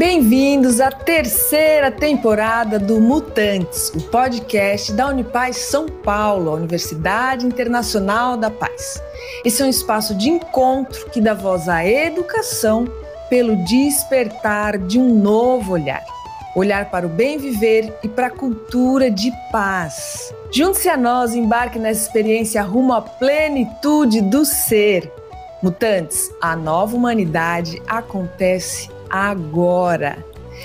Bem-vindos à terceira temporada do Mutantes, o podcast da Unipaz São Paulo, a Universidade Internacional da Paz. Esse é um espaço de encontro que dá voz à educação pelo despertar de um novo olhar. Olhar para o bem viver e para a cultura de paz. Junte-se a nós, embarque nessa experiência rumo à plenitude do ser. Mutantes, a nova humanidade acontece agora.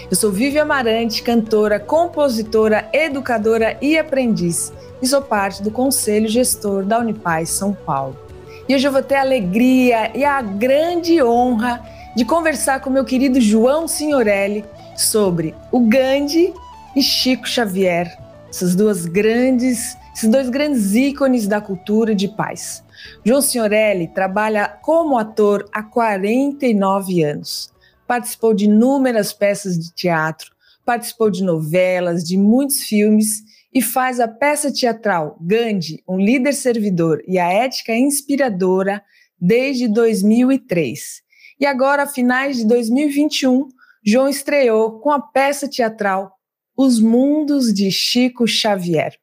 Eu sou Vivi Amarante, cantora, compositora, educadora e aprendiz, e sou parte do Conselho Gestor da Unipaz São Paulo. E hoje eu vou ter a alegria e a grande honra de conversar com meu querido João Signorelli sobre o Gandhi e Chico Xavier, essas duas grandes, esses dois grandes ícones da cultura de paz. João Signorelli trabalha como ator há 49 anos participou de inúmeras peças de teatro, participou de novelas, de muitos filmes e faz a peça teatral Gandhi, um líder servidor e a ética inspiradora desde 2003. E agora, a finais de 2021, João estreou com a peça teatral Os Mundos de Chico Xavier.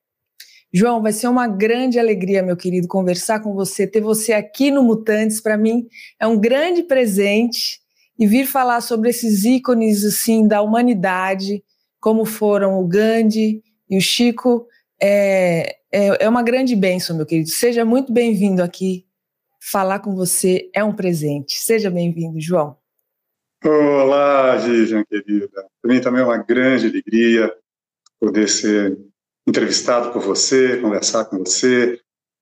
João, vai ser uma grande alegria, meu querido, conversar com você, ter você aqui no Mutantes, para mim é um grande presente e vir falar sobre esses ícones assim da humanidade, como foram o Gandhi e o Chico, é, é, é uma grande bênção, meu querido. Seja muito bem-vindo aqui. Falar com você é um presente. Seja bem-vindo, João. Olá, Vivian, querida. Para mim também é uma grande alegria poder ser entrevistado por você, conversar com você,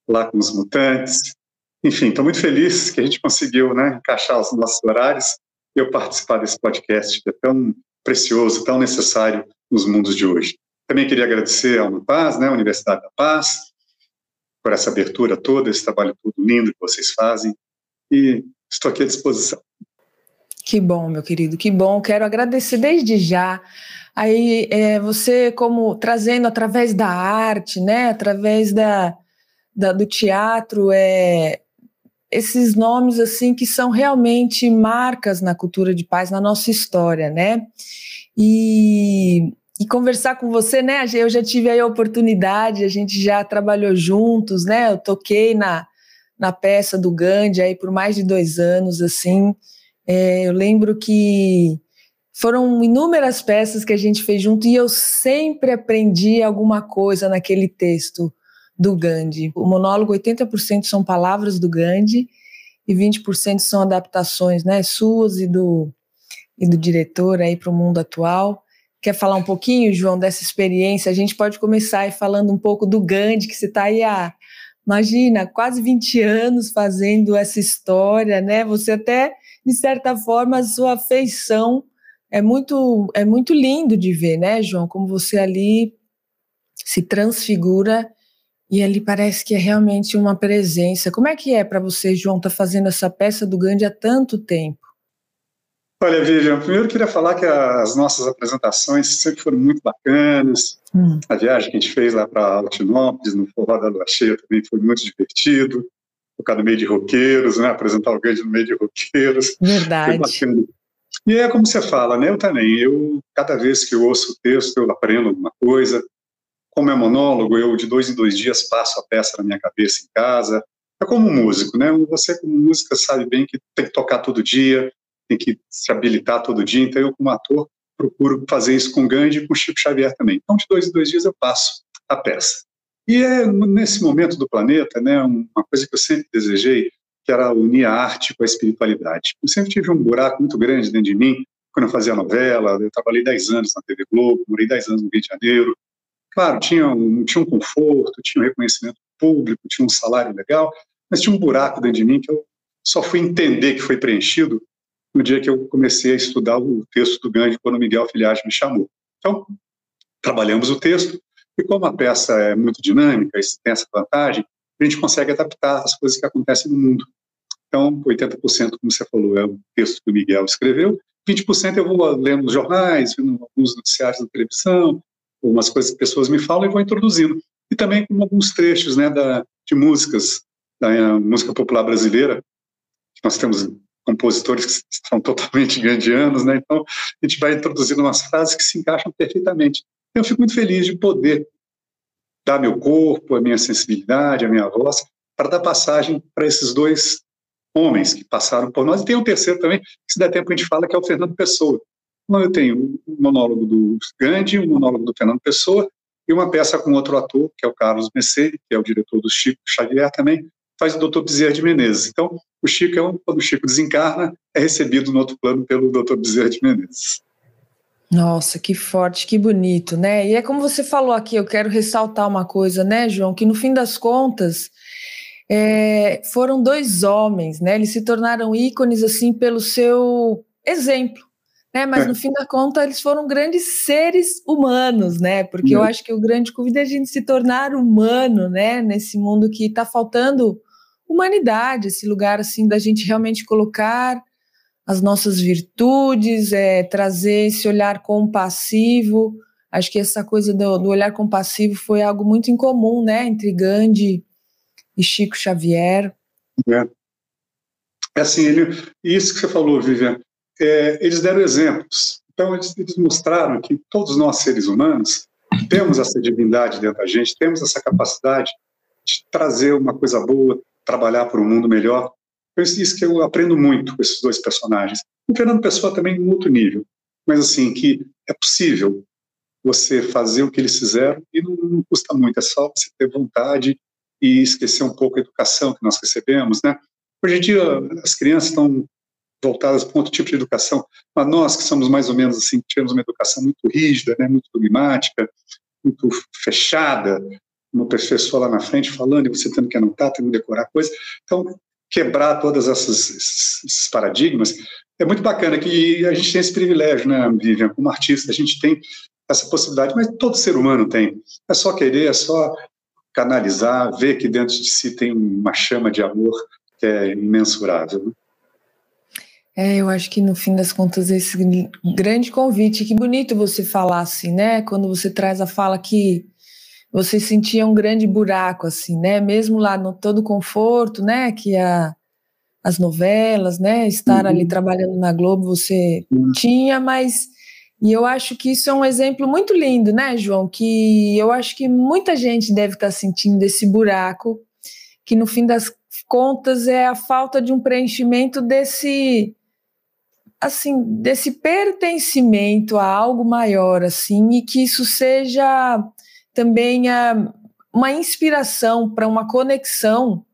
lá com os mutantes. Enfim, estou muito feliz que a gente conseguiu né, encaixar os nossos horários eu participar desse podcast que é tão precioso, tão necessário nos mundos de hoje. Também queria agradecer ao Unipaz, né, Universidade da Paz, por essa abertura toda, esse trabalho todo lindo que vocês fazem, e estou aqui à disposição. Que bom, meu querido, que bom. Quero agradecer desde já. Aí é, você como trazendo através da arte, né, através da, da do teatro, é, esses nomes assim que são realmente marcas na cultura de paz, na nossa história, né? E, e conversar com você, né? Eu já tive a oportunidade, a gente já trabalhou juntos, né? Eu toquei na, na peça do Gandhi aí por mais de dois anos, assim. É, eu lembro que foram inúmeras peças que a gente fez junto e eu sempre aprendi alguma coisa naquele texto do Gandhi. O monólogo, 80% são palavras do Gandhi e 20% são adaptações, né, suas e do, e do diretor aí para o mundo atual. Quer falar um pouquinho, João, dessa experiência? A gente pode começar aí falando um pouco do Gandhi, que você está aí há, imagina, quase 20 anos fazendo essa história, né? Você até, de certa forma, a sua afeição é muito, é muito lindo de ver, né, João? Como você ali se transfigura e ali parece que é realmente uma presença. Como é que é para você, João, estar tá fazendo essa peça do Gandhi há tanto tempo? Olha, Vivian, primeiro queria falar que as nossas apresentações sempre foram muito bacanas. Hum. A viagem que a gente fez lá para Altinópolis, no Forró da Lua Cheia, também foi muito divertido. Tocar no meio de roqueiros, né? apresentar o Gandhi no meio de roqueiros. Verdade. E é como você fala, né? Eu também. Eu, cada vez que eu ouço o texto, eu aprendo alguma coisa como é monólogo, eu de dois em dois dias passo a peça na minha cabeça em casa. É como músico, né? Você como música sabe bem que tem que tocar todo dia, tem que se habilitar todo dia. Então eu como ator procuro fazer isso com Gandhi e com Chico Xavier também. Então de dois em dois dias eu passo a peça. E é nesse momento do planeta, né? Uma coisa que eu sempre desejei que era unir a arte com a espiritualidade. Eu sempre tive um buraco muito grande dentro de mim quando eu fazia novela. Eu trabalhei 10 anos na TV Globo, morei 10 anos no Rio de Janeiro, Claro, tinha um, tinha um conforto, tinha um reconhecimento público, tinha um salário legal, mas tinha um buraco dentro de mim que eu só fui entender que foi preenchido no dia que eu comecei a estudar o texto do Gandhi, quando Miguel Filhage me chamou. Então, trabalhamos o texto, e como a peça é muito dinâmica, tem essa vantagem, a gente consegue adaptar as coisas que acontecem no mundo. Então, 80%, como você falou, é o texto que o Miguel escreveu, 20% eu vou lendo jornais, vendo alguns noticiários da televisão, algumas coisas que pessoas me falam e vou introduzindo. E também com alguns trechos né, da, de músicas, da música popular brasileira, nós temos compositores que são totalmente gandianos, né? Então, a gente vai introduzindo umas frases que se encaixam perfeitamente. Eu fico muito feliz de poder dar meu corpo, a minha sensibilidade, a minha voz, para dar passagem para esses dois homens que passaram por nós. E tem um terceiro também, que se der tempo a gente fala, que é o Fernando Pessoa. Eu tenho um monólogo do Gandhi, um monólogo do Fernando Pessoa, e uma peça com outro ator, que é o Carlos Messeri, que é o diretor do Chico Xavier também, faz o Dr. Bezerra de Menezes. Então, o Chico, é um, quando o Chico desencarna, é recebido no outro plano pelo Dr. Bezerra de Menezes. Nossa, que forte, que bonito, né? E é como você falou aqui, eu quero ressaltar uma coisa, né, João, que no fim das contas é, foram dois homens, né? Eles se tornaram ícones assim pelo seu exemplo, né? Mas é. no fim da conta eles foram grandes seres humanos, né? Porque eu acho que o grande convite é a gente se tornar humano, né? Nesse mundo que está faltando humanidade, esse lugar assim da gente realmente colocar as nossas virtudes, é, trazer esse olhar compassivo. Acho que essa coisa do, do olhar compassivo foi algo muito incomum, né, entre Gandhi e Chico Xavier. É, é assim, ele, isso que você falou, Vivian, é, eles deram exemplos. Então, eles, eles mostraram que todos nós, seres humanos, temos essa divindade dentro da gente, temos essa capacidade de trazer uma coisa boa, trabalhar por um mundo melhor. Então, isso que eu aprendo muito com esses dois personagens. O Fernando Pessoa também em outro nível, mas assim, que é possível você fazer o que eles fizeram e não, não custa muito, é só você ter vontade e esquecer um pouco a educação que nós recebemos, né? Hoje em dia, as crianças estão voltadas para outro tipo de educação, mas nós que somos mais ou menos assim, tivemos uma educação muito rígida, né, muito dogmática, muito fechada, uma pessoa lá na frente falando e você tendo que anotar, tendo que decorar coisa. Então, quebrar todos esses paradigmas é muito bacana que a gente tem esse privilégio, né, Vivian, como artista, a gente tem essa possibilidade, mas todo ser humano tem. É só querer, é só canalizar, ver que dentro de si tem uma chama de amor que é imensurável. Né? É, eu acho que no fim das contas esse grande convite, que bonito você falar assim, né? Quando você traz a fala que você sentia um grande buraco, assim, né? Mesmo lá no todo conforto, né? Que a, as novelas, né? Estar uhum. ali trabalhando na Globo, você uhum. tinha, mas e eu acho que isso é um exemplo muito lindo, né, João? Que eu acho que muita gente deve estar sentindo esse buraco, que no fim das contas é a falta de um preenchimento desse assim, desse pertencimento a algo maior, assim, e que isso seja também a, uma inspiração para uma conexão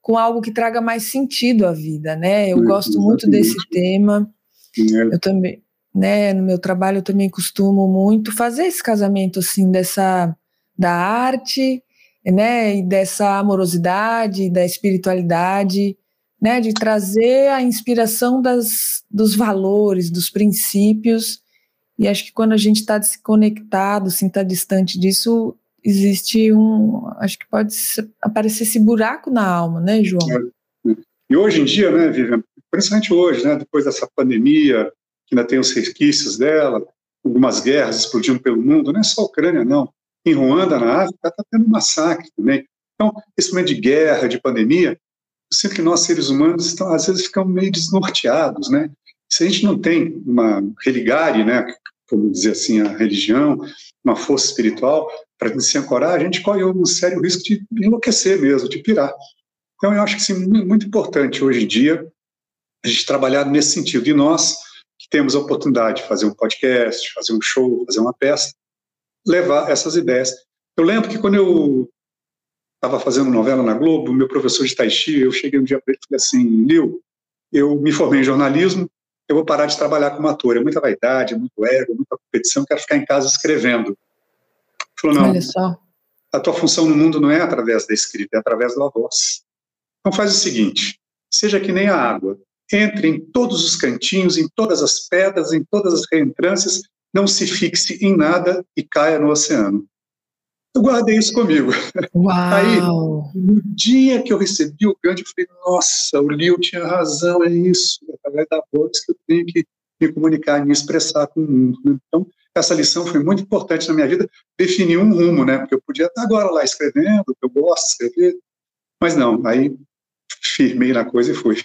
com algo que traga mais sentido à vida, né? Eu gosto muito desse tema. É. Eu também, né, no meu trabalho eu também costumo muito fazer esse casamento assim dessa da arte, né, e dessa amorosidade, da espiritualidade, né, de trazer a inspiração das, dos valores, dos princípios e acho que quando a gente está desconectado, assim, está distante disso, existe um. Acho que pode aparecer esse buraco na alma, né, João? É. E hoje em dia, né, Vivian, principalmente hoje, né, depois dessa pandemia, que ainda tem os resquícios dela, algumas guerras explodindo pelo mundo, não é só a Ucrânia, não. Em Ruanda, na África, está tendo massacre também. Então, esse momento de guerra, de pandemia, sinto que nós, seres humanos, estão, às vezes ficamos meio desnorteados, né? Se a gente não tem uma religare, né, como dizer assim, a religião, uma força espiritual, para se ancorar, a gente corre um sério risco de enlouquecer mesmo, de pirar. Então, eu acho que sim, muito importante hoje em dia a gente trabalhar nesse sentido. E nós, que temos a oportunidade de fazer um podcast, fazer um show, fazer uma peça, levar essas ideias. Eu lembro que quando eu estava fazendo novela na Globo, meu professor de Tai Chi, eu cheguei um dia para ele e falei assim, Lil, eu me formei em jornalismo, eu vou parar de trabalhar como ator. É muita vaidade, é muito ego, muita competição, quero ficar em casa escrevendo. Ele falou, não, Olha só. a tua função no mundo não é através da escrita, é através da voz. Então faz o seguinte, seja que nem a água, entre em todos os cantinhos, em todas as pedras, em todas as reentrâncias, não se fixe em nada e caia no oceano. Eu guardei isso comigo. Uau. Aí, no dia que eu recebi o Gandhi, eu falei, nossa, o Leo tinha razão, é isso, é através da voz que eu tenho que me comunicar, me expressar com o mundo. Né? Então, essa lição foi muito importante na minha vida, definir um rumo, né? Porque eu podia estar agora lá escrevendo, eu gosto de escrever, mas não, aí firmei na coisa e fui.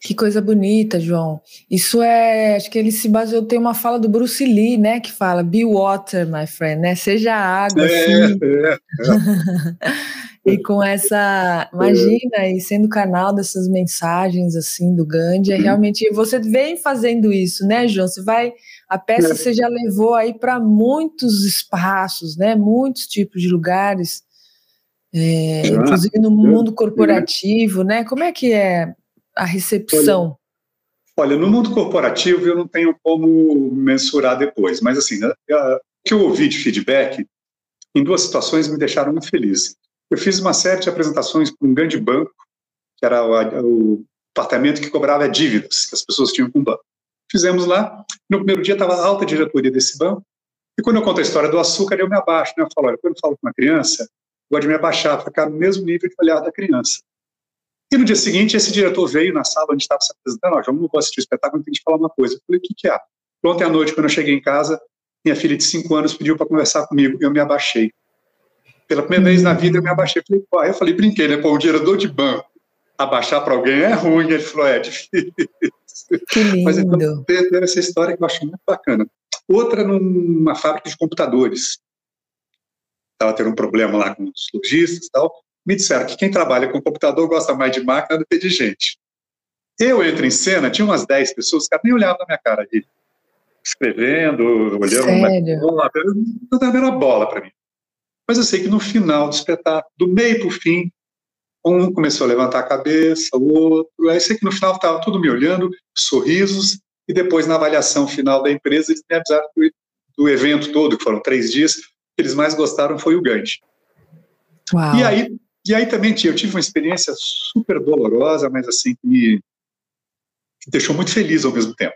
Que coisa bonita, João. Isso é, acho que ele se baseou, tem uma fala do Bruce Lee, né, que fala be water, my friend, né? Seja água, é, assim. É, é. e com essa, imagina, e sendo canal dessas mensagens assim do Gandhi, é realmente você vem fazendo isso, né, João? Você vai a peça é. você já levou aí para muitos espaços, né? Muitos tipos de lugares, é, inclusive no mundo corporativo, né? Como é que é a recepção? Olha, olha, no mundo corporativo eu não tenho como mensurar depois, mas assim, né, o que eu ouvi de feedback em duas situações me deixaram muito feliz. Eu fiz uma série de apresentações para um grande banco, que era o, o departamento que cobrava dívidas que as pessoas tinham com o banco. Fizemos lá. No primeiro dia estava a alta diretoria desse banco. E quando eu conto a história do açúcar, eu me abaixo. Né? Eu falo, olha, quando eu falo com uma criança, eu gosto de me abaixar, ficar no mesmo nível de olhar da criança. E no dia seguinte, esse diretor veio na sala onde estava se apresentando. Ó, vamos assistir o espetáculo, tem que falar uma coisa. Eu falei, o que, que é? Ontem à noite, quando eu cheguei em casa, minha filha de 5 anos pediu para conversar comigo. Eu me abaixei. Pela primeira vez na vida, eu me abaixei. Falei, pô, eu falei, brinquei, né? Pô, um diretor de banco abaixar para alguém é ruim. Ele falou, é, é difícil. Que lindo. Mas então, teve essa história que eu acho muito bacana. Outra numa fábrica de computadores. Estava tendo um problema lá com os lojistas e tal. Me disseram que quem trabalha com computador gosta mais de máquina do que de gente. Eu entro em cena, tinha umas 10 pessoas, os caras nem olhavam na minha cara ali. Escrevendo, olhando, não estava vendo a bola para mim. Mas eu sei que no final do espetáculo, do meio para o fim, um começou a levantar a cabeça, o outro. Aí sei que no final estava tudo me olhando, sorrisos, e depois na avaliação final da empresa eles me avisaram que do evento todo, que foram três dias, que eles mais gostaram foi o Gandhi. Uau. E aí, e aí também eu tive uma experiência super dolorosa, mas assim que me deixou muito feliz ao mesmo tempo.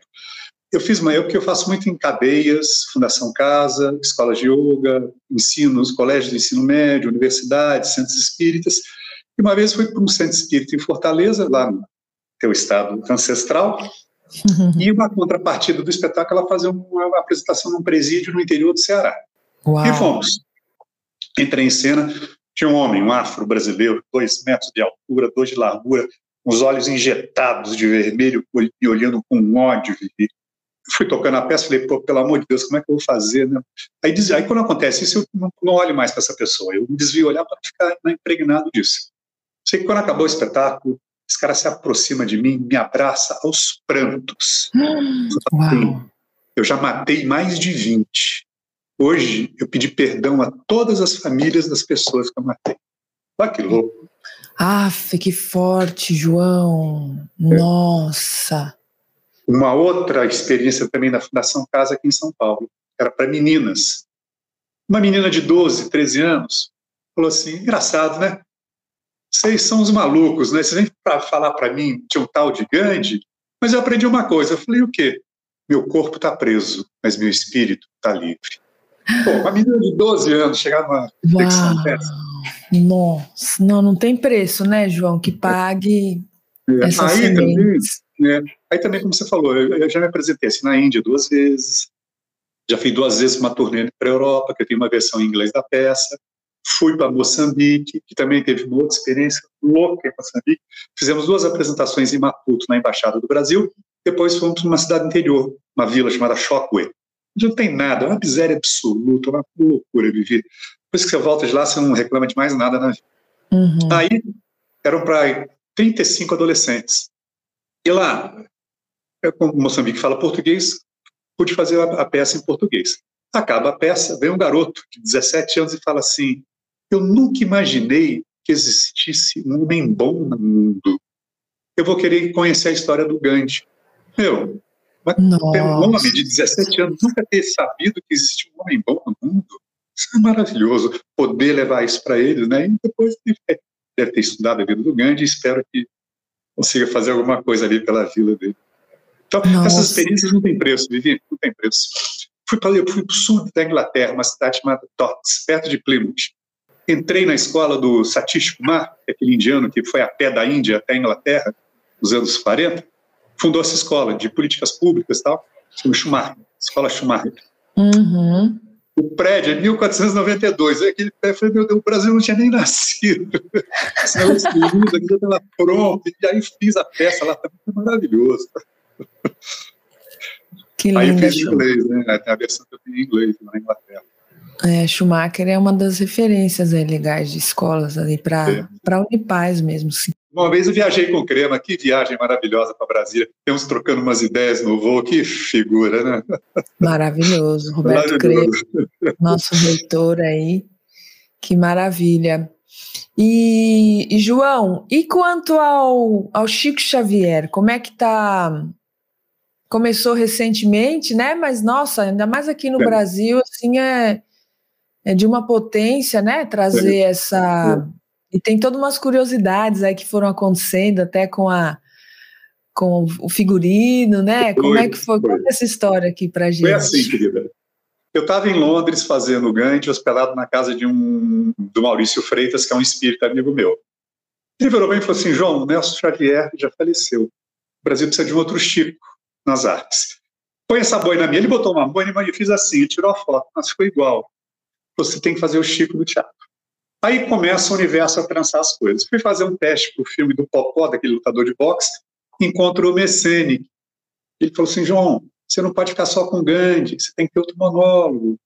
Eu fiz uma eu que eu faço muito em cadeias, Fundação Casa, escolas de yoga, ensinos, colégios de ensino médio, universidades, centros espíritas, e uma vez fui para um centro espírita em Fortaleza, lá no teu estado ancestral, uhum. e uma contrapartida do espetáculo ela fazer uma apresentação num presídio no interior do Ceará. Uau. E fomos. Entrei em cena, tinha um homem, um afro-brasileiro, dois metros de altura, dois de largura, os olhos injetados de vermelho e olhando com ódio. Fui tocando a peça, falei, pô, pelo amor de Deus, como é que eu vou fazer? Né? Aí, aí quando acontece isso, eu não, não olho mais para essa pessoa, eu me desvio olhar para ficar né, impregnado disso. Sei que quando acabou o espetáculo, esse cara se aproxima de mim, me abraça aos prantos. Uau. Eu já matei mais de 20. Hoje eu pedi perdão a todas as famílias das pessoas que eu matei. Olha que louco. Ah, que forte, João. É. Nossa. Uma outra experiência também na Fundação Casa aqui em São Paulo. Era para meninas. Uma menina de 12, 13 anos falou assim: engraçado, né? vocês são os malucos, né? Vocês vêm para falar para mim de um tal de Gandhi, mas eu aprendi uma coisa. Eu falei, o quê? Meu corpo está preso, mas meu espírito está livre. Pô, uma menina de 12 anos chegar numa reflexão dessa. Nossa, não, não tem preço, né, João, que pague é. essas aí também, é, aí também, como você falou, eu, eu, já me apresentei assim, na Índia duas vezes, já fiz duas vezes uma turnê para a Europa, que eu tenho uma versão em inglês da peça, Fui para Moçambique, que também teve uma outra experiência louca em Moçambique. Fizemos duas apresentações em Maputo, na Embaixada do Brasil. Depois fomos para uma cidade interior, uma vila chamada Chokwe. Não tem nada, é uma miséria absoluta, uma loucura viver. Depois que você volta de lá, você não reclama de mais nada na vida. Uhum. Aí, eram para 35 adolescentes. E lá, é como Moçambique fala português, pude fazer a, a peça em português. Acaba a peça, vem um garoto de 17 anos e fala assim: eu nunca imaginei que existisse um homem bom no mundo. Eu vou querer conhecer a história do Gandhi. Meu, mas ter um homem de 17 anos nunca ter sabido que existia um homem bom no mundo. Isso é maravilhoso. Poder levar isso para eles, né? E depois deve ter estudado a vida do Gandhi e espero que consiga fazer alguma coisa ali pela vila dele. Então, Nossa. essas experiências não têm preço, Vivi, não tem preço. Fui para o sul da Inglaterra, uma cidade chamada Tots, perto de Plymouth entrei na escola do Satish Kumar, aquele indiano que foi a pé da Índia até a Inglaterra, nos anos 40, fundou essa escola de políticas públicas e tal, chama Schumacher, Escola Schumacher. Uhum. O prédio é 1492. Aí aquele pé, falei, meu Deus, o Brasil não tinha nem nascido. Esse aqui estava pronto. E aí fiz a peça lá, também foi maravilhoso. Que aí eu fiz em inglês, né? Tem a versão que eu tenho em inglês na Inglaterra. É, Schumacher é uma das referências aí, legais de escolas ali para é. Unipaz mesmo, sim. Uma vez eu viajei com o Crema, que viagem maravilhosa para Brasília. Temos trocando umas ideias no voo, que figura, né? Maravilhoso, Roberto Maravilhoso. Crema, nosso reitor aí, que maravilha. E, e, João, e quanto ao, ao Chico Xavier, como é que tá? Começou recentemente, né? Mas nossa, ainda mais aqui no é. Brasil, assim é, é de uma potência, né? Trazer é. essa e tem todas umas curiosidades aí que foram acontecendo, até com a com o figurino, né? Foi, Como é que foi? foi. Conta essa história aqui pra gente. Foi assim, querida. Eu estava em Londres fazendo o Gandhi, hospedado na casa de um do Maurício Freitas, que é um espírito amigo meu. Ele virou bem e falou assim: João, o Nelson Xavier já faleceu. O Brasil precisa de um outro Chico nas artes. Põe essa boina minha. Ele botou uma boina e fiz assim, tirou a foto, mas ficou igual. Você tem que fazer o Chico do teatro. Aí começa o universo a trançar as coisas. Fui fazer um teste para o filme do Popó, daquele lutador de boxe, encontro o Messene. Ele falou assim, João, você não pode ficar só com Gandhi, você tem que ter outro monólogo.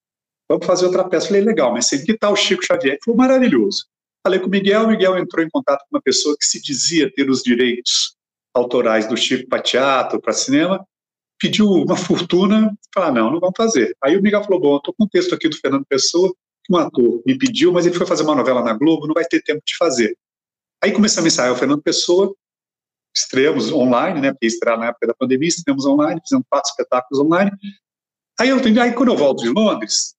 Vamos fazer outra peça. Falei, legal, mas que tal o Chico Xavier? Foi maravilhoso. Falei com o Miguel, o Miguel entrou em contato com uma pessoa que se dizia ter os direitos autorais do Chico para teatro, para cinema, pediu uma fortuna, falei, ah, não, não vamos fazer. Aí o Miguel falou, bom, estou com um texto aqui do Fernando Pessoa, um ator me pediu, mas ele foi fazer uma novela na Globo, não vai ter tempo de fazer. Aí começamos a ensaiar o Fernando Pessoa, estreamos online, né, porque estrear na época da pandemia, estreamos online, fizemos quatro espetáculos online. Aí, eu, aí quando eu volto de Londres,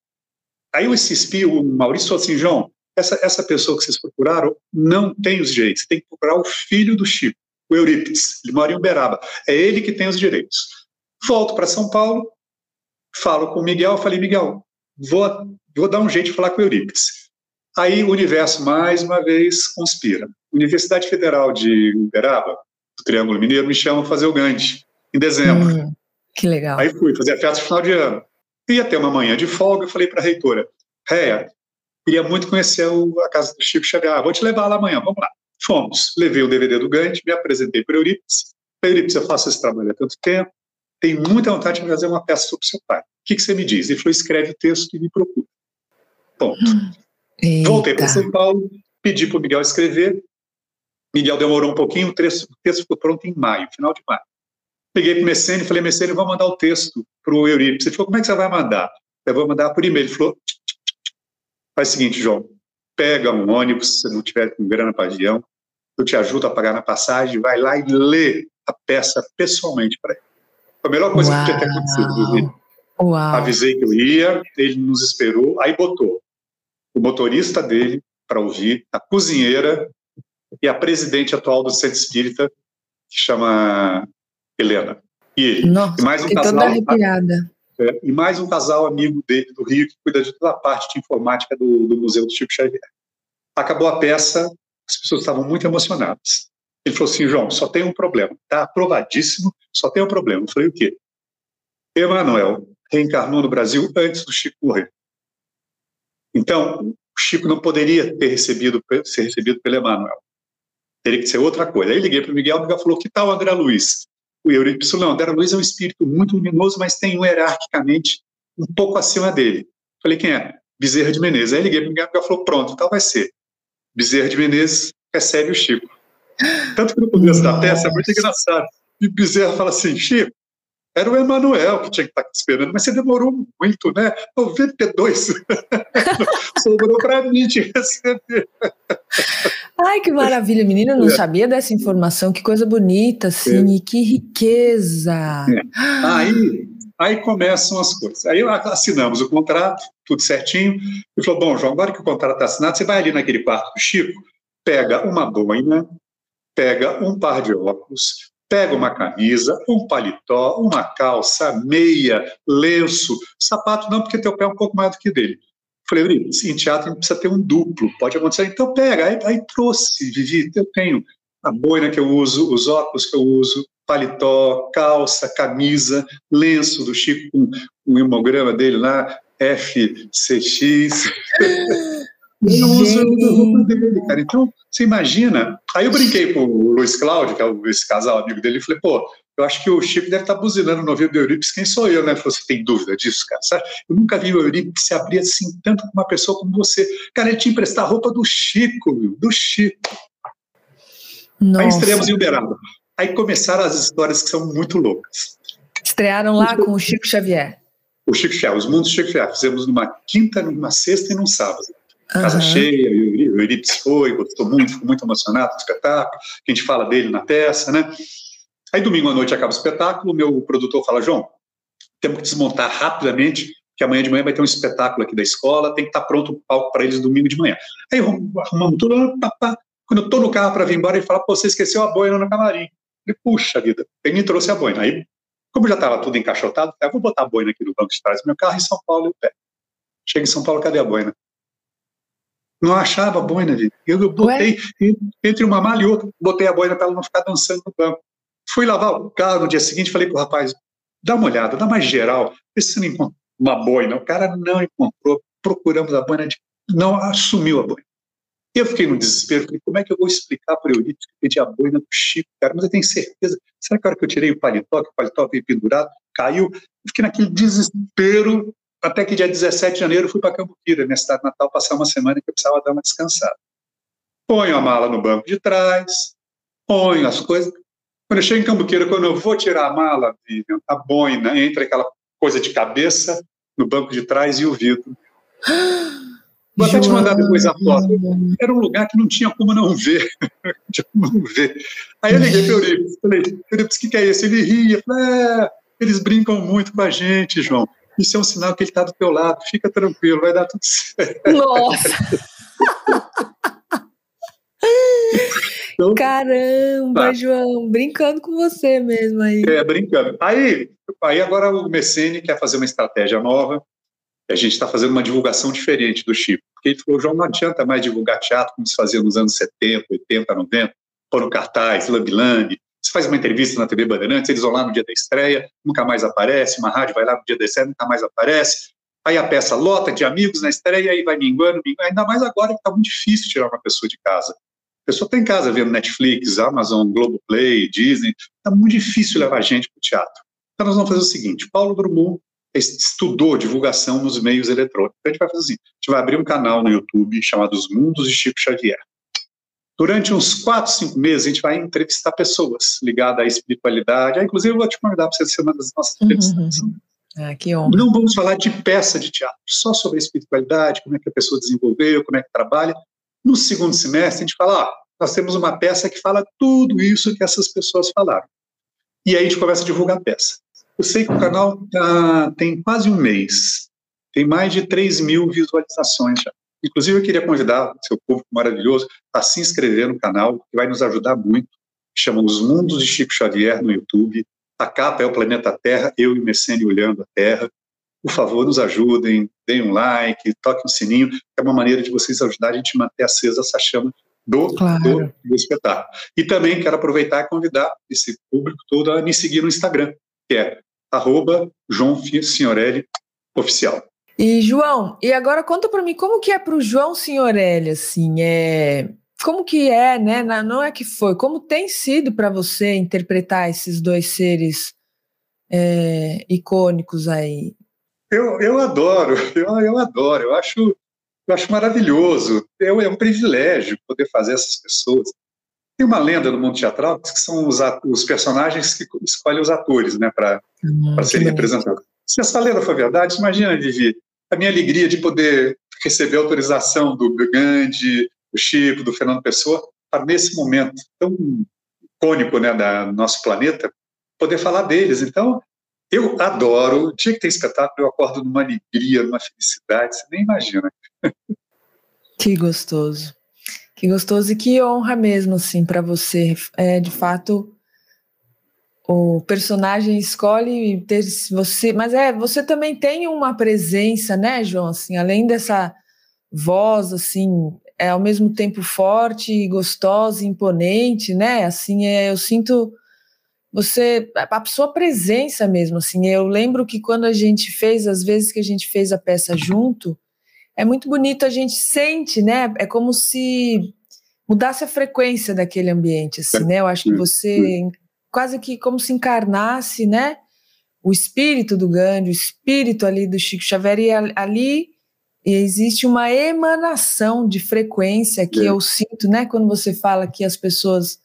aí eu insisti, o Maurício falou assim, João, essa, essa pessoa que vocês procuraram não tem os direitos, tem que procurar o filho do Chico, o Eurípides, ele mora em Uberaba, é ele que tem os direitos. Volto para São Paulo, falo com o Miguel, falei, Miguel, vou vou dar um jeito de falar com o Eurípides. Aí o universo, mais uma vez, conspira. Universidade Federal de Uberaba, do Triângulo Mineiro, me chama para fazer o Gandhi, em dezembro. Hum, que legal. Aí fui fazer a festa de final de ano. Ia ter uma manhã de folga, eu falei para a reitora, Réia, queria muito conhecer a casa do Chico Xavier, ah, vou te levar lá amanhã, vamos lá. Fomos, levei o DVD do Gandhi, me apresentei para o Eurípides, Eurípides, eu faço esse trabalho há tanto tempo, tenho muita vontade de fazer uma peça sobre seu pai. O que, que você me diz? Ele falou, escreve o texto e me procura. Ponto. Eita. Voltei para São Paulo, pedi para o Miguel escrever. Miguel demorou um pouquinho, o texto, o texto ficou pronto em maio, final de maio. Peguei para o Messene e falei, Messene, vou mandar o texto para o Eurípides. Ele falou, como é que você vai mandar? Eu vou mandar por e-mail. Ele falou, faz o seguinte, João, pega um ônibus, se não tiver com grana para avião, eu te ajudo a pagar na passagem, vai lá e lê a peça pessoalmente para ele. Foi a melhor coisa Uau. que podia ter acontecido. Uau. Avisei que eu ia, ele nos esperou, aí botou o motorista dele para ouvir, a cozinheira e a presidente atual do Centro Espírita, que chama Helena. E. Nossa, e mais um casal, arrepiada. É, e mais um casal amigo dele do Rio que cuida de toda a parte de informática do, do Museu do Chico Xavier. Acabou a peça, as pessoas estavam muito emocionadas. Ele falou assim, João, só tem um problema. Está aprovadíssimo, só tem um problema. Eu falei, o quê? Emanuel reencarnou no Brasil antes do Chico morrer. Então, o Chico não poderia ter recebido, ser recebido pelo Emmanuel. Teria que ser outra coisa. Aí liguei para o Miguel, o Miguel falou, que tal André Luiz? O Eurípides falou, André Luiz é um espírito muito luminoso, mas tem um hierarquicamente um pouco acima dele. Falei, quem é? Bezerra de Menezes. Aí liguei para o Miguel, o Miguel falou, pronto, então vai ser. Bezerra de Menezes recebe o Chico. Tanto que no começo da peça é muito engraçado. E Bezerra fala assim, Chico, era o Emanuel que tinha que estar esperando, mas você demorou muito, né? 92. Sobrou para mim de receber. Ai, que maravilha, menina, eu não é. sabia dessa informação, que coisa bonita, assim, é. que riqueza. É. Aí, aí começam as coisas. Aí assinamos o contrato, tudo certinho, e falou, bom, João, agora que o contrato está assinado, você vai ali naquele quarto do Chico, pega uma boina, pega um par de óculos, pega uma camisa, um paletó, uma calça, meia, lenço, sapato não, porque teu pé é um pouco mais do que dele. Falei, em teatro a gente precisa ter um duplo, pode acontecer. Então pega, aí, aí trouxe, Vivi, eu tenho a boina que eu uso, os óculos que eu uso, paletó, calça, camisa, lenço do Chico com um hemograma dele lá, FCX. eu uso roupa dele, cara. Então, você imagina. Aí eu brinquei com o Luiz Cláudio, que é esse casal amigo dele, e falei, pô, eu acho que o Chico deve estar buzinando no ouvido do Eurípides, quem sou eu, né? Ele falou, você tem dúvida disso, cara? Sabe? Eu nunca vi o Eurípides se abrir assim tanto com uma pessoa como você. Cara, ele te emprestar a roupa do Chico, meu, do Chico. Nossa. Aí estreamos em Uberaba. Aí começaram as histórias que são muito loucas. Estrearam lá com o Chico Xavier. O Chico Xavier, os mundos Chico Xavier. Fizemos numa quinta, numa sexta e num sábado. Casa uhum. cheia, o Eurípides foi, gostou muito, ficou muito emocionado com o espetáculo, que a gente fala dele na peça, né? Aí domingo à noite acaba o espetáculo, meu produtor fala, João, temos que desmontar rapidamente, que amanhã de manhã vai ter um espetáculo aqui da escola, tem que estar pronto o palco para eles domingo de manhã. Aí arrumamos tudo, pá, pá. quando eu estou no carro para vir embora, ele fala, pô, você esqueceu a boina no camarim. Eu falei, puxa vida, ele me trouxe a boina. Aí, como já estava tudo encaixotado, eu vou botar a boina aqui no banco de trás do meu carro em São Paulo, eu pego. Chega em São Paulo, cadê a boina? Não achava a boina, gente. Eu, eu botei Ué? entre uma malha e outra, botei a boina para ela não ficar dançando no banco. Fui lavar o carro no dia seguinte, falei pro rapaz, dá uma olhada, dá mais geral, vê se você não encontra uma boina. O cara não encontrou, procuramos a boina, não assumiu a boina. Eu fiquei no desespero, falei, como é que eu vou explicar para o Eurípides que eu pedi a boina do Chico, cara? Mas eu tenho certeza, será que a hora que eu tirei o paletó, que o paletó veio pendurado, caiu? Eu fiquei naquele desespero, até que dia 17 de janeiro eu fui para Cambuquira, minha cidade natal, passar uma semana que eu precisava dar uma descansada. Ponho a mala no banco de trás, ponho as coisas, quando eu chego em Cambuqueira, quando eu vou tirar a mala, a boina, entra aquela coisa de cabeça no banco de trás e o vidro. Vou até te mandar depois a foto. Era um lugar que não tinha como não ver. como não ver. Aí eu liguei para o Euripides, falei, Euripides, o que, que é isso? Ele ria, falei, é, eles brincam muito com a gente, João. Isso é um sinal que ele está do teu lado, fica tranquilo, vai dar tudo certo. Nossa! Então, Caramba, tá. João, brincando com você mesmo aí. É, brincando. Aí, aí agora o Messene quer fazer uma estratégia nova. A gente está fazendo uma divulgação diferente do Chico. Porque ele falou, João, não adianta mais divulgar teatro como se fazia nos anos 70, 80, 90, pôr no cartaz, lambi-lambi. Você faz uma entrevista na TV Bandeirantes, eles vão lá no dia da estreia, nunca mais aparece, uma rádio vai lá no dia da estreia, nunca mais aparece. Aí a peça lota de amigos na estreia, aí vai minguando, minguando. Ainda mais agora que está muito difícil tirar uma pessoa de casa. A pessoa está em casa vendo Netflix, Amazon, Globoplay, Disney. Está muito difícil levar gente para o teatro. Então, nós vamos fazer o seguinte: Paulo Drummond estudou divulgação nos meios eletrônicos. Então, a gente vai fazer assim: a gente vai abrir um canal no YouTube chamado Os Mundos de Chico Xavier. Durante uns quatro, cinco meses, a gente vai entrevistar pessoas ligadas à espiritualidade. Ah, inclusive, eu vou te convidar para você ser uma das nossas entrevistadas. Uhum. Ah, que honra. Não vamos falar de peça de teatro, só sobre a espiritualidade, como é que a pessoa desenvolveu, como é que trabalha. No segundo semestre, a gente fala, ó, nós temos uma peça que fala tudo isso que essas pessoas falaram. E aí a gente começa a divulgar a peça. Eu sei que o canal tá, tem quase um mês, tem mais de 3 mil visualizações já. Inclusive, eu queria convidar o seu público maravilhoso a se inscrever no canal, que vai nos ajudar muito. Chama Os Mundos de Chico Xavier no YouTube. A capa é o planeta Terra, eu e Messene olhando a Terra por favor, nos ajudem, deem um like, toquem o sininho, é uma maneira de vocês ajudar a gente a manter acesa essa chama do, claro. do, do, espetáculo. E também quero aproveitar e convidar esse público todo a me seguir no Instagram, que é arroba João Signorelli Oficial. E, João, e agora conta para mim, como que é para o João Signorelli, assim, é... Como que é, né? Não é que foi, como tem sido para você interpretar esses dois seres é, icônicos aí? Eu, eu adoro, eu, eu adoro, eu acho, eu acho maravilhoso. É, é um privilégio poder fazer essas pessoas. Tem uma lenda no mundo teatral que são os, os personagens que escolhem os atores né, para hum, serem representados. Se essa lenda for verdade, imagina, Vivi, a minha alegria de poder receber autorização do Gandhi, do Chico, do Fernando Pessoa, para nesse momento tão icônico né, da nosso planeta, poder falar deles. Então, eu adoro. O dia que tem espetáculo, eu acordo numa alegria, numa felicidade, você nem imagina. Que gostoso. Que gostoso e que honra mesmo, assim, para você. É, de fato, o personagem escolhe ter você, mas é, você também tem uma presença, né, João, assim, além dessa voz, assim, é ao mesmo tempo forte, gostosa, imponente, né, assim, é, eu sinto você a sua presença mesmo assim. Eu lembro que quando a gente fez, as vezes que a gente fez a peça junto, é muito bonito, a gente sente, né? É como se mudasse a frequência daquele ambiente, assim, né? Eu acho que você quase que como se encarnasse, né? O espírito do Gandhi, o espírito ali do Chico Xavier, e ali existe uma emanação de frequência que é. eu sinto, né? Quando você fala que as pessoas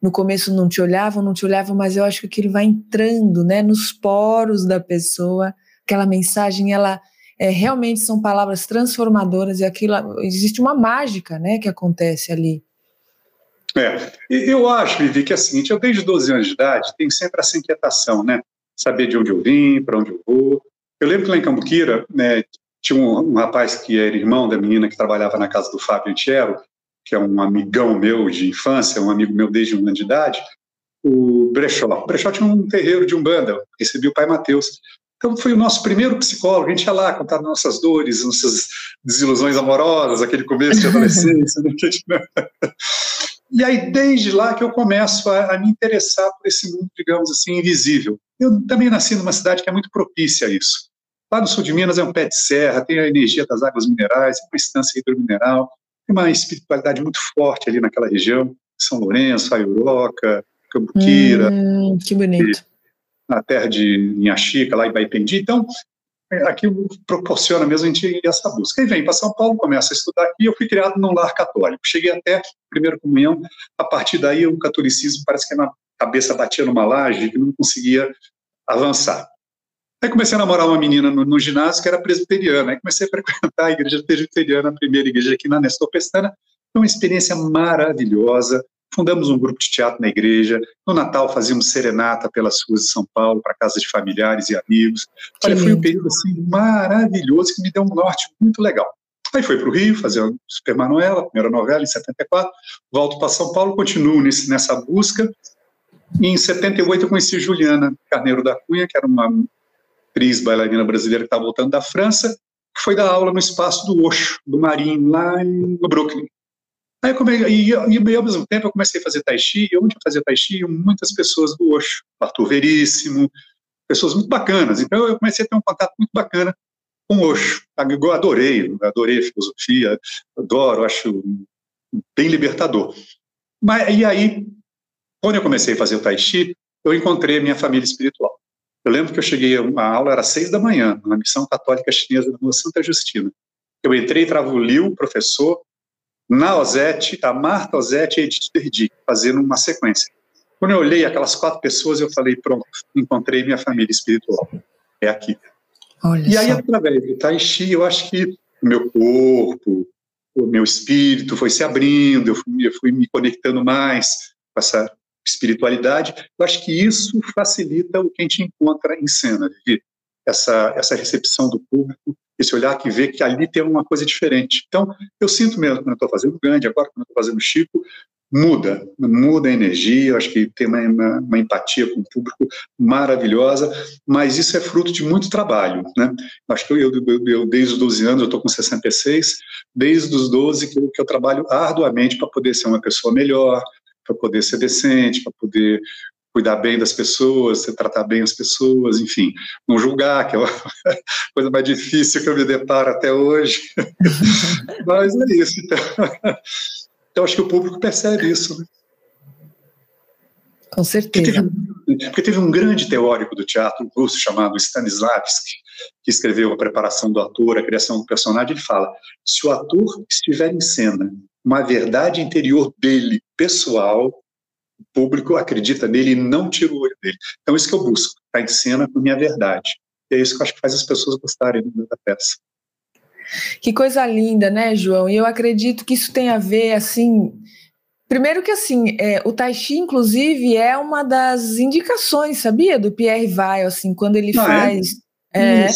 no começo não te olhavam, não te olhavam, mas eu acho que aquilo vai entrando, né? Nos poros da pessoa, aquela mensagem, ela é, realmente são palavras transformadoras e aquilo existe uma mágica, né, que acontece ali. É, eu acho, Vivi, que é o seguinte, eu desde 12 anos de idade tenho sempre essa inquietação, né, saber de onde eu vim, para onde eu vou. Eu lembro que lá em Cambuquira, né, tinha um, um, rapaz que era irmão da menina que trabalhava na casa do Fábio Antiero, que é um amigão meu de infância, um amigo meu desde um ano de idade, o Brechó. O Brechó tinha um terreiro de Umbanda, recebi o pai Mateus. Então, foi o nosso primeiro psicólogo. A gente ia lá contar nossas dores, nossas desilusões amorosas, aquele começo de adolescência. Né? e aí, desde lá que eu começo a, a, me interessar por esse mundo, digamos assim, invisível. Eu também nasci numa cidade que é muito propícia a isso. Lá no sul de Minas é um pé de serra, tem a energia das águas minerais, uma estância hidromineral, tem uma espiritualidade muito forte ali naquela região, São Lourenço, Aiuroca, Cambuquira. Hum, que bonito na terra de Inhaxica, lá em Baipendi. Então, aquilo proporciona mesmo a gente essa busca. E vem para São Paulo, começa a estudar aqui. Eu fui criado num lar católico. Cheguei até a primeira comunhão. A partir daí, o catolicismo parece que a cabeça batia numa laje que não conseguia avançar. Aí comecei a namorar uma menina no, no ginásio que era presbiteriana. Aí comecei a frequentar a igreja presbiteriana, a primeira igreja aqui na Nestor Pestana. Foi uma experiência maravilhosa fundamos um grupo de teatro na igreja. No Natal fazíamos serenata pelas ruas de São Paulo, para casa de familiares e amigos. Olha, foi um período assim maravilhoso que me deu um norte muito legal. Aí foi para o Rio fazer a Super Manuela, primeira novela, em 74. Volto para São Paulo, continuo nesse, nessa busca. E em 78 eu conheci Juliana Carneiro da Cunha, que era uma atriz bailarina brasileira que estava voltando da França, que foi dar aula no espaço do Osho, do Marinho, lá no Brooklyn. Aí come... e, e, ao mesmo tempo eu comecei a fazer tai chi, e onde eu fazia tai chi, muitas pessoas do Osho, Arthur Veríssimo, pessoas muito bacanas. Então eu comecei a ter um contato muito bacana com o Osho. Eu adorei, adorei a filosofia, adoro, acho bem libertador. Mas, e aí, quando eu comecei a fazer o tai chi, eu encontrei a minha família espiritual. Eu lembro que eu cheguei, a aula era seis da manhã, na missão católica chinesa da Santa Justina. Eu entrei, estava o Liu, professor, na Ozete, a Marta Ozete e a Edith Derdi, fazendo uma sequência. Quando eu olhei aquelas quatro pessoas, eu falei, pronto, encontrei minha família espiritual. É aqui. Olha e aí, só. através do Tai Chi, eu acho que o meu corpo, o meu espírito foi se abrindo, eu fui, eu fui me conectando mais com essa espiritualidade. Eu acho que isso facilita o que a gente encontra em cena, essa, essa recepção do público esse olhar que vê que ali tem uma coisa diferente. Então, eu sinto mesmo quando eu estou fazendo grande, agora quando eu estou fazendo Chico, muda, muda a energia, eu acho que tem uma, uma, uma, empatia com o público maravilhosa, mas isso é fruto de muito trabalho, né? Acho que eu, eu, eu desde os 12 anos, eu estou com 66, desde os 12 que eu, que eu trabalho arduamente para poder ser uma pessoa melhor, para poder ser decente, para poder cuidar bem das pessoas, tratar bem as pessoas, enfim, não julgar, que é a coisa mais difícil que eu me deparo até hoje. Mas é isso. Então, então, acho que o público percebe isso. Né? Com certeza. Porque teve, porque teve, um grande teórico do teatro russo chamado Stanislavski, que escreveu a preparação do ator, a criação do personagem, ele fala: se o ator estiver em cena, uma verdade interior dele, pessoal, o público acredita nele e não tira o olho dele. Então, é isso que eu busco, estar em cena com minha verdade. E é isso que eu acho que faz as pessoas gostarem da peça. Que coisa linda, né, João? E eu acredito que isso tem a ver, assim. Primeiro que assim, é, o Tai Chi, inclusive, é uma das indicações, sabia? Do Pierre Weil, assim, quando ele ah, é? faz é? É,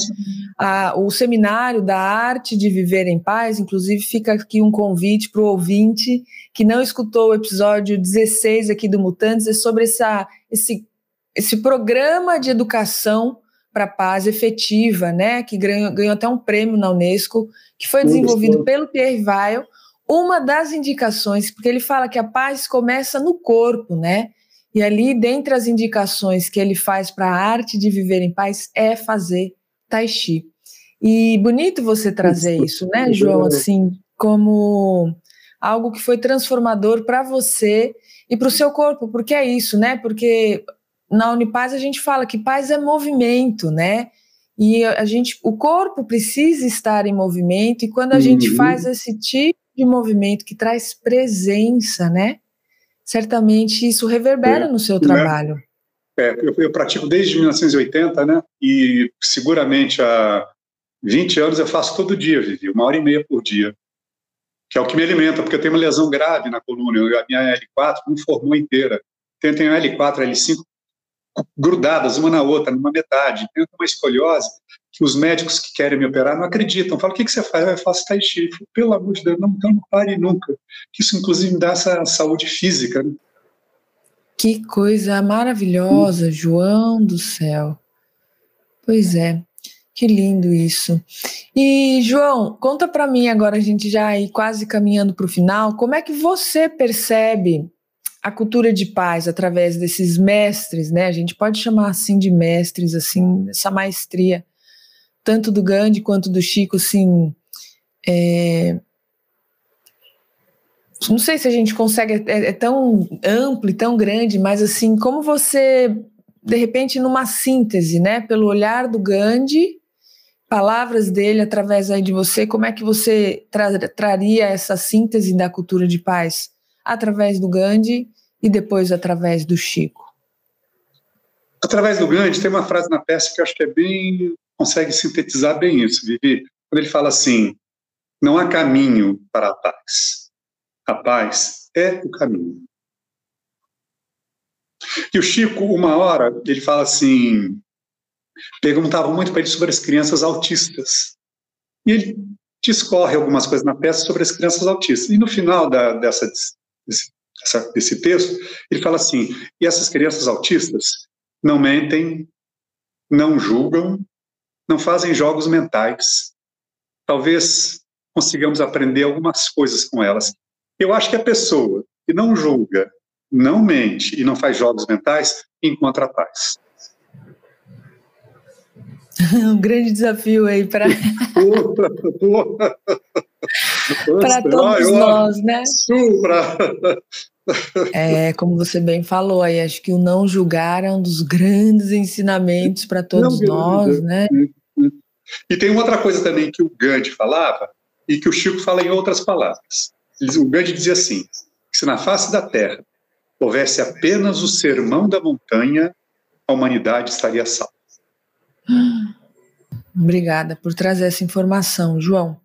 a, o seminário da arte de viver em paz, inclusive fica aqui um convite para o ouvinte que não escutou o episódio 16 aqui do Mutantes, é sobre essa, esse, esse programa de educação para a paz efetiva, né, que ganhou, ganhou, até um prêmio na Unesco, que foi desenvolvido pelo Pierre Weil, uma das indicações, porque ele fala que a paz começa no corpo, né, E ali, dentre as indicações que ele faz para a arte de viver em paz, é fazer tai chi. E bonito você trazer isso, né, João? Assim, como algo que foi transformador para você e para o seu corpo, porque é isso, né? Porque na Unipaz a gente fala que paz é movimento, né? E a gente, o corpo precisa estar em movimento, e quando a uhum. gente faz esse tipo de movimento que traz presença, né? Certamente isso reverbera é, no seu né? trabalho. É, eu, eu, pratico desde 1980, né? E seguramente há 20 anos eu faço todo dia, Vivi, uma hora e meia por dia que é o que me alimenta, porque eu tenho uma lesão grave na coluna, a minha L4 não formou inteira. Então, eu tenho L4, L5 grudadas uma na outra, numa metade. Tenho uma escoliose que os médicos que querem me operar não acreditam. Falam, o que, que você faz? Eu faço tai chi. Falo, Pelo amor de Deus, não, então não pare nunca. Isso, inclusive, me dá essa saúde física. Né? Que coisa maravilhosa, hum. João do céu. Pois é. Que lindo isso. E, João, conta para mim agora, a gente já aí quase caminhando para o final, como é que você percebe a cultura de paz através desses mestres, né? A gente pode chamar assim de mestres, assim, essa maestria, tanto do Gandhi quanto do Chico, assim. É... Não sei se a gente consegue, é, é tão amplo e tão grande, mas assim, como você, de repente, numa síntese, né, pelo olhar do Gandhi palavras dele através aí de você, como é que você tra traria essa síntese da cultura de paz através do Gandhi e depois através do Chico? Através do Gandhi tem uma frase na peça que eu acho que é bem consegue sintetizar bem isso, Vivi. Quando ele fala assim: não há caminho para a paz. A paz é o caminho. E o Chico, uma hora, ele fala assim: perguntavam muito para ele sobre as crianças autistas. E ele discorre algumas coisas na peça sobre as crianças autistas. E no final da, dessa, desse, desse texto, ele fala assim: e essas crianças autistas não mentem, não julgam, não fazem jogos mentais. Talvez consigamos aprender algumas coisas com elas. Eu acho que a pessoa que não julga, não mente e não faz jogos mentais encontra paz. um grande desafio aí para para todos nós, né? É, como você bem falou aí, acho que o não julgar é um dos grandes ensinamentos para todos não, nós, né? E tem uma outra coisa também que o Gandhi falava e que o Chico fala em outras palavras. O Gandhi dizia assim: se na face da Terra houvesse apenas o sermão da montanha, a humanidade estaria salva. Obrigada por trazer essa informação, João.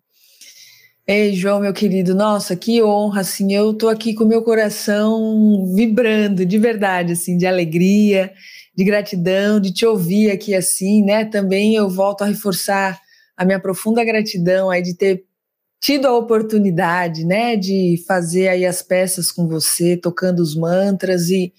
Ei, João, meu querido, nossa, que honra, assim, eu tô aqui com meu coração vibrando, de verdade, assim, de alegria, de gratidão, de te ouvir aqui assim, né? Também eu volto a reforçar a minha profunda gratidão aí de ter tido a oportunidade, né, de fazer aí as peças com você, tocando os mantras e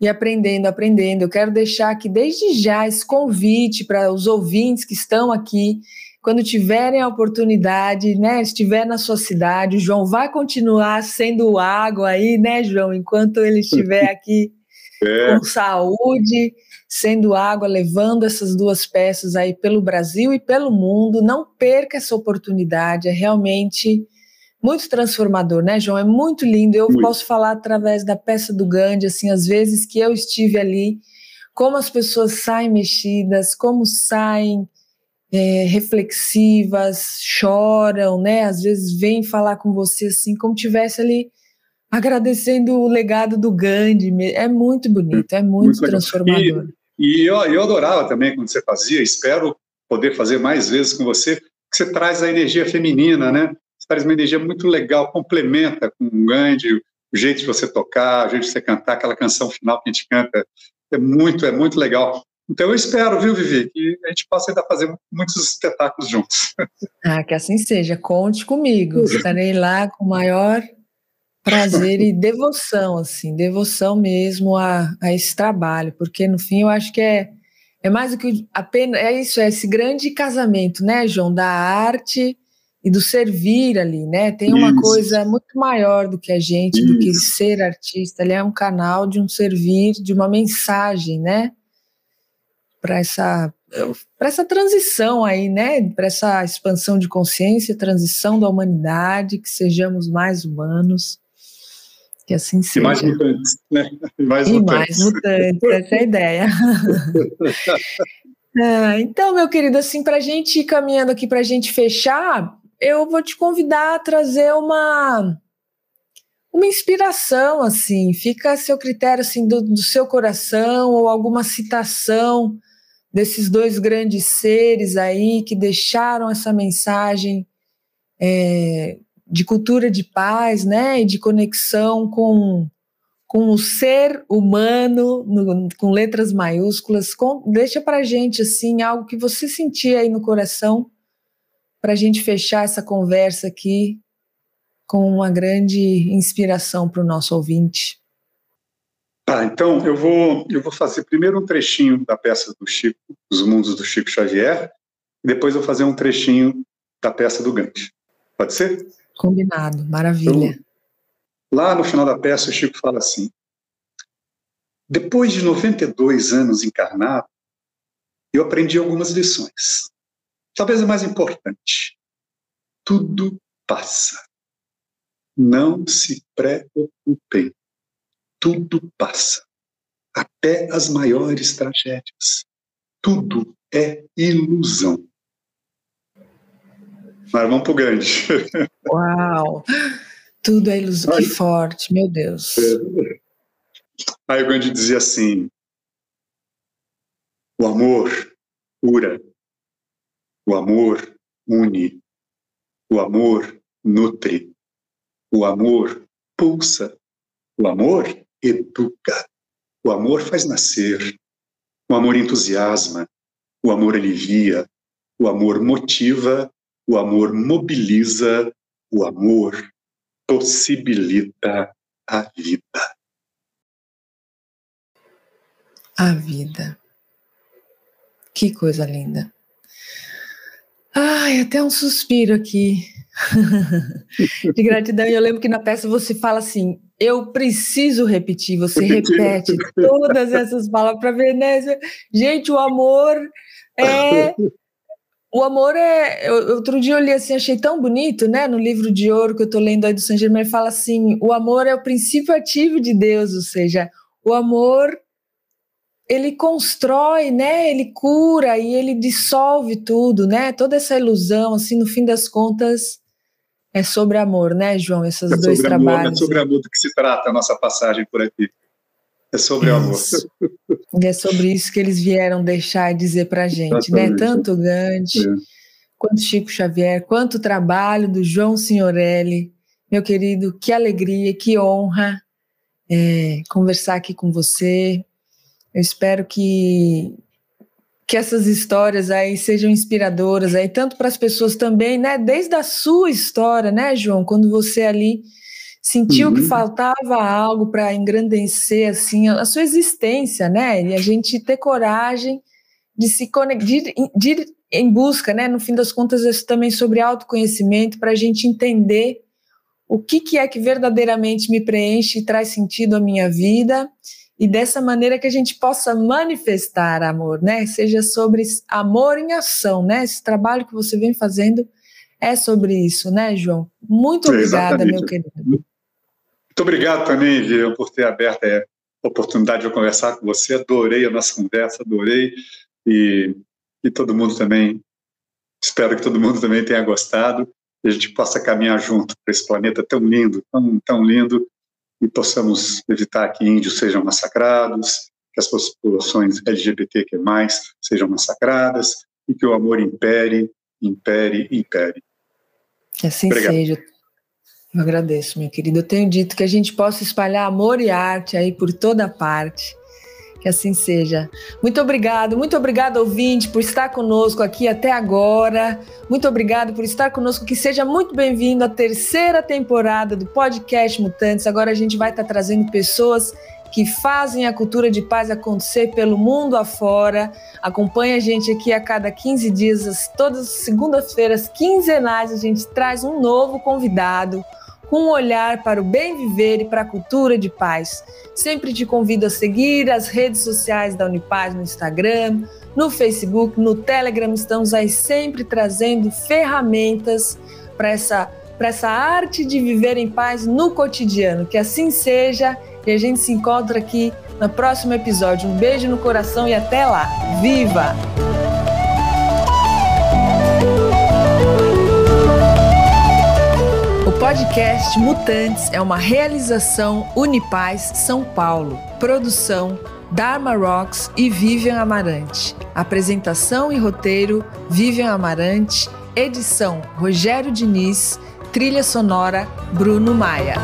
e aprendendo, aprendendo. Eu quero deixar aqui desde já esse convite para os ouvintes que estão aqui, quando tiverem a oportunidade, né, estiver na sua cidade, o João vai continuar sendo água aí, né, João, enquanto ele estiver aqui é. com saúde, sendo água, levando essas duas peças aí pelo Brasil e pelo mundo. Não perca essa oportunidade, é realmente muito transformador, né, João? É muito lindo. Eu muito. posso falar através da peça do Gandhi, assim, às vezes que eu estive ali, como as pessoas saem mexidas, como saem é, reflexivas, choram, né? Às vezes vêm falar com você assim, como tivesse ali agradecendo o legado do Gandhi. É muito bonito, é muito, muito transformador. E, e eu, eu adorava também quando você fazia, espero poder fazer mais vezes com você, que você traz a energia feminina, né? Traz uma energia muito legal, complementa com o Gandhi, o jeito de você tocar, o jeito de você cantar, aquela canção final que a gente canta, é muito, é muito legal. Então eu espero, viu, Vivi, que a gente possa ainda fazer muitos espetáculos juntos. Ah, que assim seja. Conte comigo. Estarei lá com o maior prazer e devoção, assim, devoção mesmo a, a esse trabalho, porque no fim eu acho que é, é mais do que apenas, é isso, é esse grande casamento, né, João, da arte e do servir ali, né? Tem uma Isso. coisa muito maior do que a gente, Isso. do que ser artista. Ele é um canal de um servir, de uma mensagem, né? Para essa para essa transição aí, né? Para essa expansão de consciência, transição da humanidade, que sejamos mais humanos. Que assim seja. E mais mutantes, né? E mais e mutantes. mais mutantes, essa é a ideia. ah, então, meu querido, assim, para a gente ir caminhando aqui, para a gente fechar, eu vou te convidar a trazer uma uma inspiração, assim, fica a seu critério, assim, do, do seu coração ou alguma citação desses dois grandes seres aí que deixaram essa mensagem é, de cultura de paz, né, e de conexão com, com o ser humano, no, com letras maiúsculas. Com, deixa para gente assim algo que você sentia aí no coração para a gente fechar essa conversa aqui com uma grande inspiração para o nosso ouvinte. Tá, então eu vou, eu vou fazer primeiro um trechinho da peça do Chico, Os Mundos do Chico Xavier, e depois eu vou fazer um trechinho da peça do Gandhi. Pode ser? Combinado, maravilha. Então, lá no final da peça, o Chico fala assim: Depois de 92 anos encarnado, eu aprendi algumas lições. Talvez a mais importante: tudo passa. Não se preocupem. Tudo passa. Até as maiores tragédias. Tudo é ilusão. Mas vamos para o grande. Uau! Tudo é ilusão. Que forte, meu Deus. É. Aí o Gandhi dizia assim: o amor cura, o amor une, o amor nutre, o amor pulsa, o amor educa, o amor faz nascer, o amor entusiasma, o amor alivia, o amor motiva, o amor mobiliza, o amor possibilita a vida. A vida. Que coisa linda. Ai, até um suspiro aqui de gratidão. E eu lembro que na peça você fala assim: eu preciso repetir. Você repete todas essas palavras para Veneza. Gente, o amor é. O amor é. Eu, outro dia eu li assim, achei tão bonito, né? No livro de ouro que eu estou lendo aí do Saint Germain, fala assim: o amor é o princípio ativo de Deus, ou seja, o amor ele constrói, né? Ele cura e ele dissolve tudo, né? Toda essa ilusão, assim, no fim das contas, é sobre amor, né, João? Esses é dois amor, trabalhos. É sobre amor do que se trata a nossa passagem por aqui. É sobre isso. amor. E é sobre isso que eles vieram deixar e dizer para gente, né? Exatamente. né? Tanto Gandhi, é. quanto Chico Xavier, quanto o trabalho do João Signorelli. Meu querido, que alegria, que honra é, conversar aqui com você. Eu espero que que essas histórias aí sejam inspiradoras aí tanto para as pessoas também, né? Desde a sua história, né, João? Quando você ali sentiu uhum. que faltava algo para engrandecer assim a sua existência, né? E a gente ter coragem de se conectar, de, de ir em busca, né? No fim das contas, isso também sobre autoconhecimento para a gente entender o que, que é que verdadeiramente me preenche e traz sentido à minha vida e dessa maneira que a gente possa manifestar amor, né? Seja sobre amor em ação, né? Esse trabalho que você vem fazendo é sobre isso, né, João? Muito obrigada, meu querido. Muito obrigado também, Vivian, por ter aberto a oportunidade de conversar com você. Adorei a nossa conversa, adorei. E, e todo mundo também, espero que todo mundo também tenha gostado e a gente possa caminhar junto para esse planeta tão lindo, tão, tão lindo, e possamos evitar que índios sejam massacrados, que as populações LGBTQ+, sejam massacradas, e que o amor impere, impere, impere. Que assim Obrigado. seja. Eu agradeço, meu querido. Eu tenho dito que a gente possa espalhar amor e arte aí por toda parte que assim seja. Muito obrigado, muito obrigado, ouvinte, por estar conosco aqui até agora. Muito obrigado por estar conosco. Que seja muito bem-vindo à terceira temporada do podcast Mutantes. Agora a gente vai estar trazendo pessoas que fazem a cultura de paz acontecer pelo mundo afora. Acompanhe a gente aqui a cada 15 dias, todas as segundas-feiras quinzenais, a gente traz um novo convidado com um olhar para o bem viver e para a cultura de paz. Sempre te convido a seguir as redes sociais da Unipaz no Instagram, no Facebook, no Telegram. Estamos aí sempre trazendo ferramentas para essa, essa arte de viver em paz no cotidiano. Que assim seja e a gente se encontra aqui no próximo episódio. Um beijo no coração e até lá. Viva! Podcast Mutantes é uma realização Unipaz São Paulo. Produção Dharma Rocks e Vivian Amarante. Apresentação e roteiro Vivian Amarante. Edição Rogério Diniz. Trilha sonora Bruno Maia.